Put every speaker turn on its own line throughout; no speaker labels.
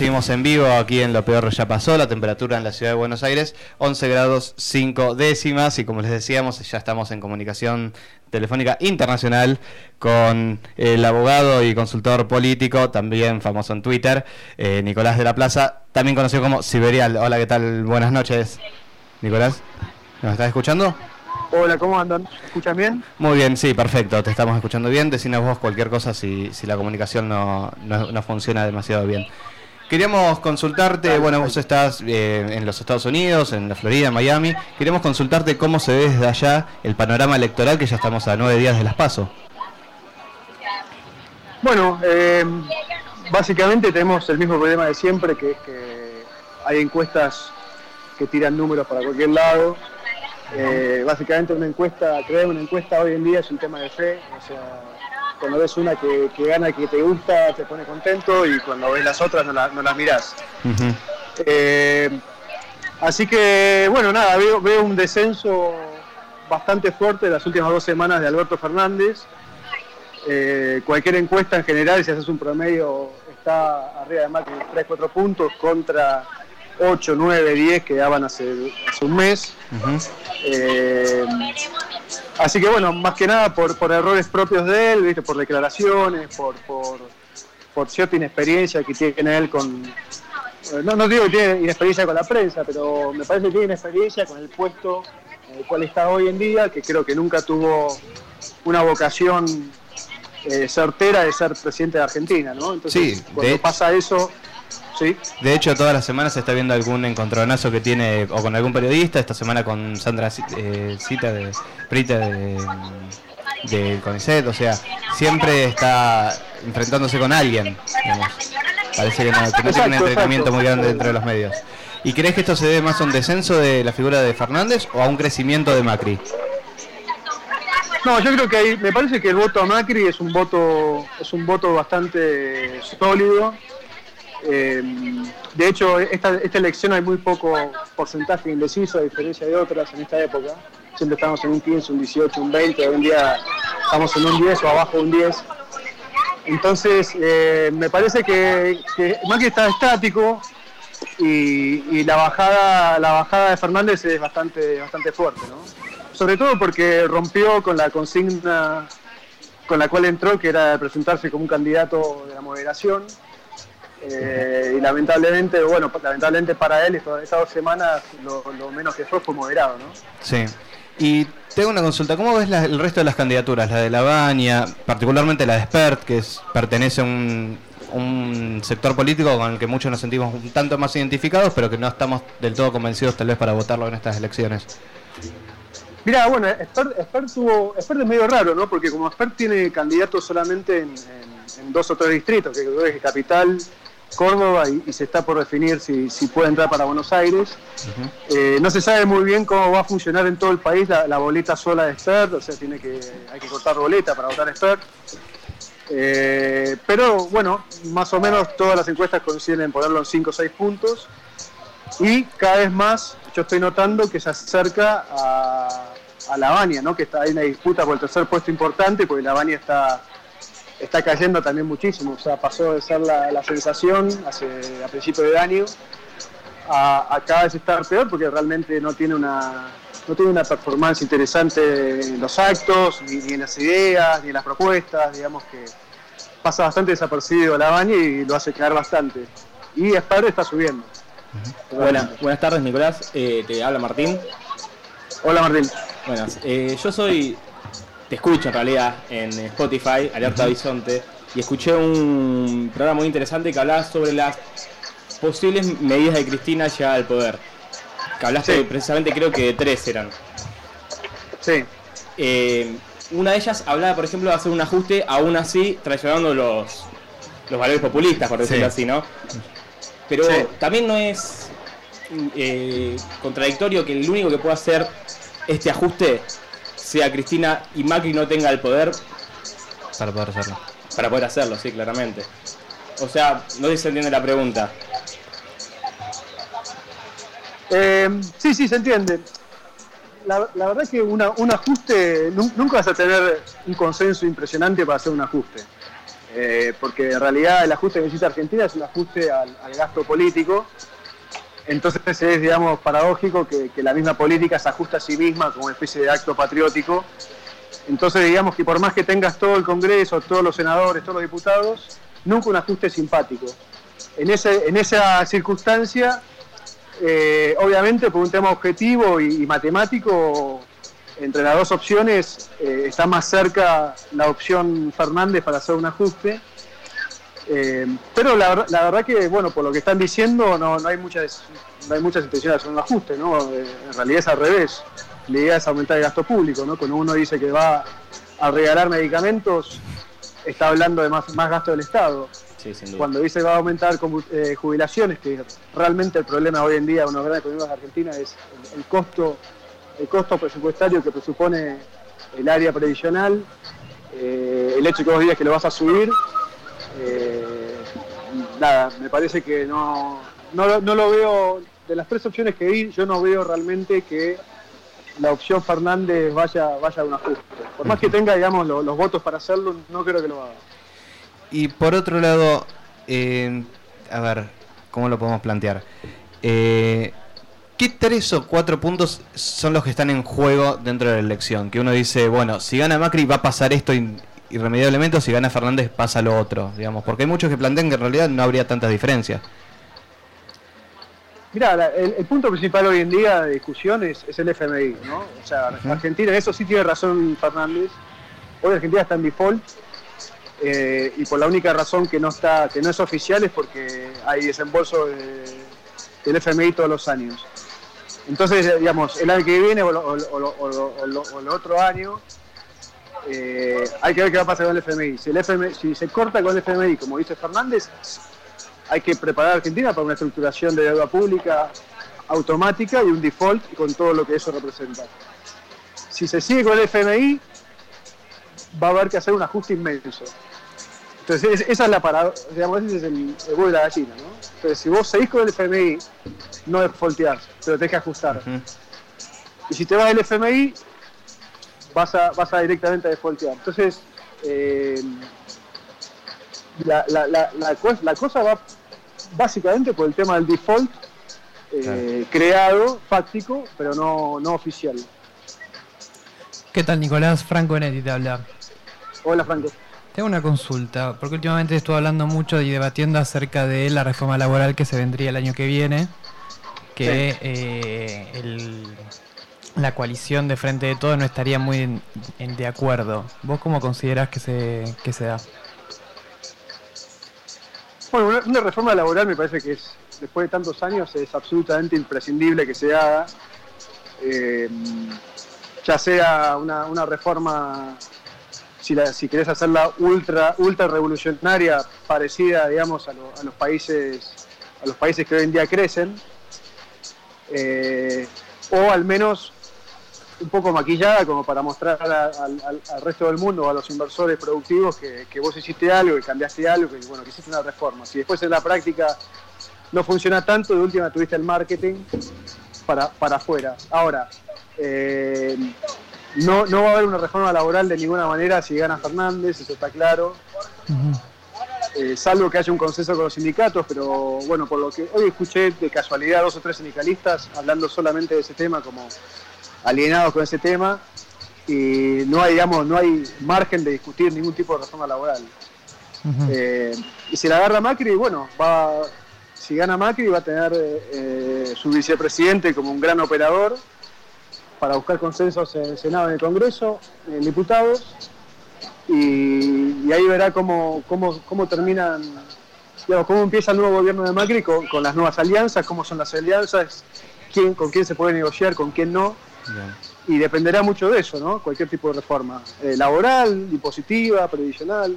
seguimos en vivo aquí en Lo Peor Ya Pasó, la temperatura en la ciudad de Buenos Aires, 11 grados 5 décimas y como les decíamos, ya estamos en comunicación telefónica internacional con el abogado y consultor político, también famoso en Twitter, eh, Nicolás de la Plaza, también conocido como Siberial. Hola, ¿qué tal? Buenas noches. Nicolás, ¿nos estás escuchando?
Hola, ¿cómo andan? ¿Escuchan bien?
Muy bien, sí, perfecto, te estamos escuchando bien. Decinos vos cualquier cosa si, si la comunicación no, no, funciona demasiado bien. Queríamos consultarte, bueno, vos estás eh, en los Estados Unidos, en la Florida, en Miami. Queríamos consultarte cómo se ve desde allá el panorama electoral, que ya estamos a nueve días de las PASO.
Bueno, eh, básicamente tenemos el mismo problema de siempre, que es que hay encuestas que tiran números para cualquier lado eh, básicamente una encuesta, crear una encuesta hoy en día es un tema de fe, o sea, cuando ves una que, gana, que te gusta, te pone contento y cuando ves las otras no, las mirás. Eh, así que, bueno, nada, veo, veo un descenso bastante fuerte de las últimas dos semanas de Alberto Fernández. Eh, cualquier encuesta en general, si haces un promedio, está arriba de más de 3-4 puntos contra 8, 9, 10 que daban hace, hace un mes. Eh, así que bueno, más que nada por, por errores propios de él, ¿viste? por declaraciones, por, por, cierta inexperiencia que tiene él con... Eh, no, no digo que tiene inexperiencia con la prensa, pero me parece que tiene inexperiencia con el puesto en el cual está hoy en día, que creo que nunca tuvo una vocación eh, certera de ser presidente de Argentina, ¿no? Entonces, cuando pasa eso,
de hecho, todas las semanas se está viendo algún encontronazo que tiene o con algún periodista. Esta semana con Sandra eh, Cita de Prita de, de CONICET. O sea, siempre está enfrentándose con alguien. Parece que no, tiene un entrenamiento muy grande dentro de los medios. ¿Y crees que esto se debe más a un descenso de la figura de Fernández o a un crecimiento de Macri?
No, yo creo que me parece que el voto a Macri es un voto, es un voto bastante sólido eh, de hecho, esta, esta elección hay muy poco porcentaje indeciso, a diferencia de otras en esta época. Siempre estamos en un 15, un 18, un 20, hoy en día estamos en un 10 o abajo de un 10. Entonces, eh, me parece que, Macri está estático y, la bajada la bajada de Fernández es bastante, bastante fuerte, ¿no? Sobre todo porque rompió con la consigna con la cual entró, que era presentarse como un candidato de la moderación eh, y lamentablemente, bueno, lamentablemente para él estas dos semanas lo, menos que fue fue moderado, ¿no?
Sí. Y tengo una consulta, ¿cómo ves el resto de las candidaturas? La de La Baña, particularmente la de Spert, que pertenece a un, sector político con el que muchos nos sentimos un tanto más identificados, pero que no estamos del todo convencidos tal vez para votarlo en estas elecciones.
Mira, bueno, Spert, tuvo, es medio raro, ¿no? Porque como Spert tiene candidatos solamente en, dos o tres distritos, que es Capital, Córdoba y, se está por definir si, puede entrar para Buenos Aires. Eh, no se sabe muy bien cómo va a funcionar en todo el país la, boleta sola de expert, o sea, tiene que, hay que cortar boleta para votar expert. Eh, pero bueno, más o menos todas las encuestas coinciden en ponerlo en 5 o 6 puntos. Y cada vez más yo estoy notando que se acerca a, a La ¿no? que está, hay una disputa por el tercer puesto importante, porque La está está cayendo también muchísimo. O sea, pasó de ser la, sensación hace, a principio de año a, a, cada vez estar peor porque realmente no tiene una no tiene una performance interesante en los actos, ni, en las ideas, ni en las propuestas, digamos que pasa bastante desapercibido la y lo hace caer bastante. Y Espadre está subiendo.
Buenas tardes, Nicolás. Eh, te habla Martín.
Hola, Martín.
Buenas. Eh, yo soy te escucho en realidad en Spotify, Alerta Horizonte, y escuché un programa muy interesante que hablaba sobre las posibles medidas de Cristina ya al poder. Que hablaste precisamente, creo que de tres eran.
Sí.
Eh, una de ellas hablaba, por ejemplo, de hacer un ajuste aún así traicionando los, los valores populistas, por decirlo así, ¿no? Pero también no es eh, contradictorio que el único que pueda hacer este ajuste sea Cristina y Macri no tenga el poder.
Para poder hacerlo.
Para poder hacerlo, sí, claramente. O sea, no sé si se entiende la pregunta.
Eh, sí, sí, se entiende. La, verdad es que un ajuste, nunca vas a tener un consenso impresionante para hacer un ajuste. Eh, porque en realidad el ajuste que necesita Argentina es un ajuste al, gasto político. Entonces es, digamos, paradójico que, la misma política se ajusta a sí misma como una especie de acto patriótico. Entonces digamos que por más que tengas todo el Congreso, todos los senadores, todos los diputados, nunca un ajuste simpático. En, ese, en esa circunstancia, eh, obviamente por un tema objetivo y matemático, entre las dos opciones eh, está más cerca la opción Fernández para hacer un ajuste. Eh, pero la, verdad que, bueno, por lo que están diciendo, no, hay, muchas, no hay muchas intenciones de hacer un ajuste, ¿no? Eh, en realidad es al revés. La idea es aumentar el gasto público, ¿no? Cuando uno dice que va a regalar medicamentos, está hablando de más, más gasto del Estado. Cuando dice que va a aumentar jubilaciones, que realmente el problema hoy en día de una gran economía de Argentina es el costo el costo presupuestario que presupone el área previsional, eh, el hecho que vos digas que lo vas a subir, eh, nada, me parece que no, no, lo veo, de las tres opciones que vi, yo no veo realmente que la opción Fernández vaya, vaya a un ajuste. Por más que tenga, digamos, los votos para hacerlo, no creo que lo haga.
Y por otro lado, eh, a ver, ¿cómo lo podemos plantear? Eh, ¿Qué tres o cuatro puntos son los que están en juego dentro de la elección? Que uno dice, bueno, si gana Macri va a pasar esto irremediablemente o si gana Fernández pasa lo otro, digamos, porque hay muchos que plantean que en realidad no habría tantas diferencias.
Mira, el, punto principal hoy en día de discusión es, el FMI, ¿no? O sea, Argentina, en eso sí tiene razón Fernández. Hoy Argentina está en default eh, y por la única razón que no está, que no es oficial es porque hay desembolso del FMI todos los años. Entonces, digamos, el año que viene o, el otro año, eh, hay que ver qué va a pasar con el FMI. Si, el FMI. si se corta con el FMI, como dice Fernández, hay que preparar a Argentina para una estructuración de deuda pública automática y un default con todo lo que eso representa. Si se sigue con el FMI, va a haber que hacer un ajuste inmenso. Entonces, esa es la parada, digamos, ese es el, el de la gallina, ¿no? Entonces, si vos seguís con el FMI, no es voltear, pero tenés que ajustar. Y si te vas del FMI, vas a, vas a directamente a defaultear. Entonces, eh, la, la, la, la, cosa va básicamente por el tema del default eh, creado, fáctico, pero no, no oficial.
¿Qué tal, Nicolás? Franco Netti te habla.
Hola, Franco.
Tengo una consulta, porque últimamente estuve hablando mucho y debatiendo acerca de la reforma laboral que se vendría el año que viene, que eh, la coalición de Frente de Todo no estaría muy en, de acuerdo. ¿Vos cómo considerás que se, que se da?
Bueno, una, reforma laboral me parece que es, después de tantos años, es absolutamente imprescindible que se haga. Eh, ya sea una, una reforma si, la, querés hacerla ultra, ultra revolucionaria, parecida, digamos, a, los países a los países que hoy en día crecen, eh, o al menos un poco maquillada como para mostrar al, resto del mundo a los inversores productivos que, vos hiciste algo, que cambiaste algo, que bueno, que hiciste una reforma. Si después en la práctica no funciona tanto, de última tuviste el marketing para, para afuera. Ahora, eh, no, no va a haber una reforma laboral de ninguna manera si gana Fernández, eso está claro. Eh, salvo que haya un consenso con los sindicatos, pero bueno, por lo que hoy escuché de casualidad dos o tres sindicalistas hablando solamente de ese tema, como alienados con ese tema, y no hay, digamos, no hay margen de discutir ningún tipo de reforma laboral. Eh, y si la agarra Macri, bueno, va, si gana Macri va a tener eh, su vicepresidente como un gran operador para buscar consensos en el Senado, en el Congreso, en diputados, y, ahí verá cómo, cómo, cómo terminan, digamos, cómo empieza el nuevo gobierno de Macri con, las nuevas alianzas, cómo son las alianzas, quién, con quién se puede negociar, con quién no. Y dependerá mucho de eso, ¿no? Cualquier tipo de reforma, eh, laboral, impositiva, previsional,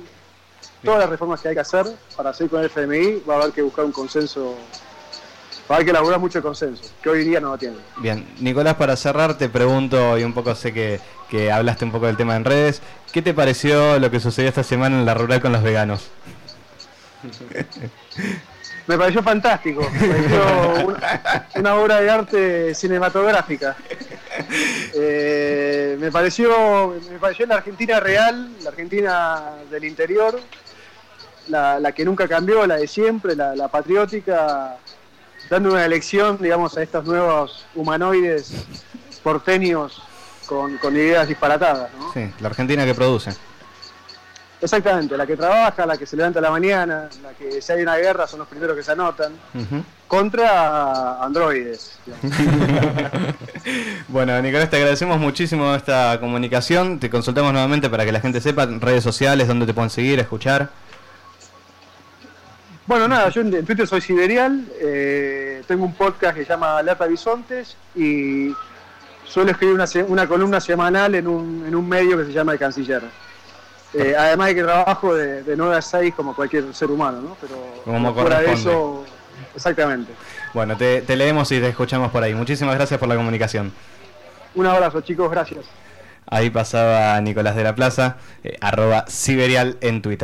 todas las reformas que hay que hacer para hacer con el FMI va a haber que buscar un consenso hay que elaborar mucho consenso, que hoy día no lo tiene.
Bien, Nicolás, para cerrar te pregunto, y un poco sé que, hablaste un poco del tema en redes, ¿qué te pareció lo que sucedió esta semana en la rural con los veganos?
Me pareció fantástico, me pareció una, obra de arte cinematográfica. Eh, me pareció me pareció la Argentina real, la Argentina del interior, la, que nunca cambió, la de siempre, la, patriótica, dando una elección, digamos, a estos nuevos humanoides porteños con, con ideas disparatadas. ¿no?
Sí, la Argentina que produce.
Exactamente, la que trabaja, la que se levanta a la mañana, la que si hay una guerra son los primeros que se anotan, contra androides.
bueno, Nicolás, te agradecemos muchísimo esta comunicación, te consultamos nuevamente para que la gente sepa, redes sociales, dónde te pueden seguir, escuchar.
Bueno, nada, yo en Twitter soy Siberial, eh, tengo un podcast que se llama Alerta Bisontes y suelo escribir una, una columna semanal en un, en un medio que se llama El Canciller. Eh, además de que trabajo de, de 9 a 6 como cualquier ser humano, ¿no? Pero
como fuera de eso,
exactamente.
Bueno, te, leemos y te escuchamos por ahí. Muchísimas gracias por la comunicación.
Un abrazo, chicos, gracias.
Ahí pasaba Nicolás de la Plaza, eh, arroba Siberial en Twitter.